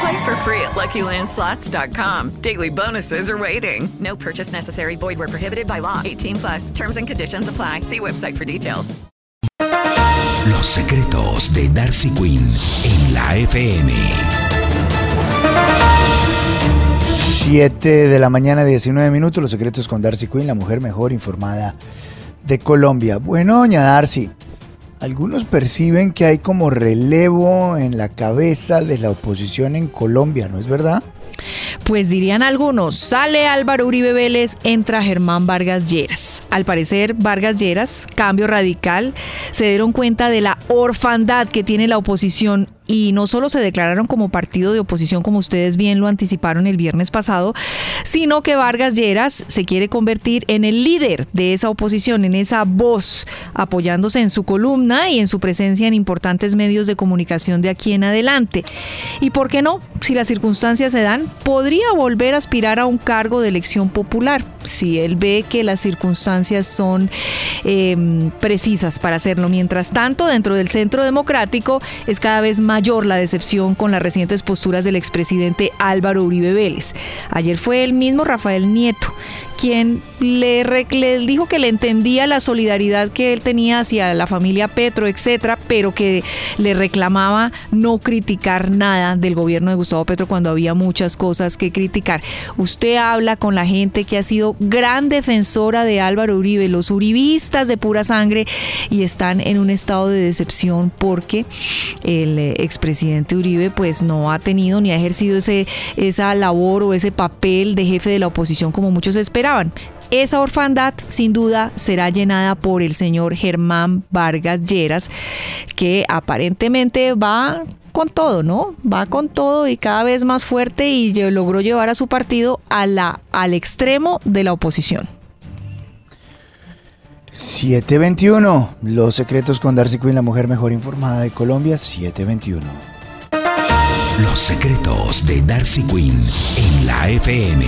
Play for free at LuckyLandSlots.com. Daily bonuses are waiting. No purchase necessary. Void where prohibited by law. 18 plus. Terms and conditions apply. See website for details. Los secretos de Darcy Quinn en la FM. 7 de la mañana, 19 minutos. Los secretos con Darcy Quinn, la mujer mejor informada de Colombia. Bueno, doña Darcy, algunos perciben que hay como relevo en la cabeza de la oposición en Colombia, ¿no es verdad? Pues dirían algunos, sale Álvaro Uribe Vélez, entra Germán Vargas Lleras. Al parecer, Vargas Lleras, cambio radical, se dieron cuenta de la orfandad que tiene la oposición y no solo se declararon como partido de oposición, como ustedes bien lo anticiparon el viernes pasado, sino que Vargas Lleras se quiere convertir en el líder de esa oposición, en esa voz, apoyándose en su columna y en su presencia en importantes medios de comunicación de aquí en adelante. ¿Y por qué no? Si las circunstancias se dan, podría volver a aspirar a un cargo de elección popular, si él ve que las circunstancias son eh, precisas para hacerlo. Mientras tanto, dentro del centro democrático es cada vez más la decepción con las recientes posturas del expresidente Álvaro Uribe Vélez. Ayer fue el mismo Rafael Nieto quien le, dijo que le entendía la solidaridad que él tenía hacia la familia Petro, etcétera, pero que le reclamaba no criticar nada del gobierno de Gustavo Petro cuando había muchas cosas que criticar. Usted habla con la gente que ha sido gran defensora de Álvaro Uribe, los uribistas de pura sangre, y están en un estado de decepción porque el expresidente Uribe pues no ha tenido ni ha ejercido ese, esa labor o ese papel de jefe de la oposición como muchos esperaban. Esa orfandad sin duda será llenada por el señor Germán Vargas Lleras, que aparentemente va con todo, ¿no? Va con todo y cada vez más fuerte y logró llevar a su partido a la, al extremo de la oposición. 721. Los secretos con Darcy Quinn, la mujer mejor informada de Colombia. 721. Los secretos de Darcy Quinn en la FM.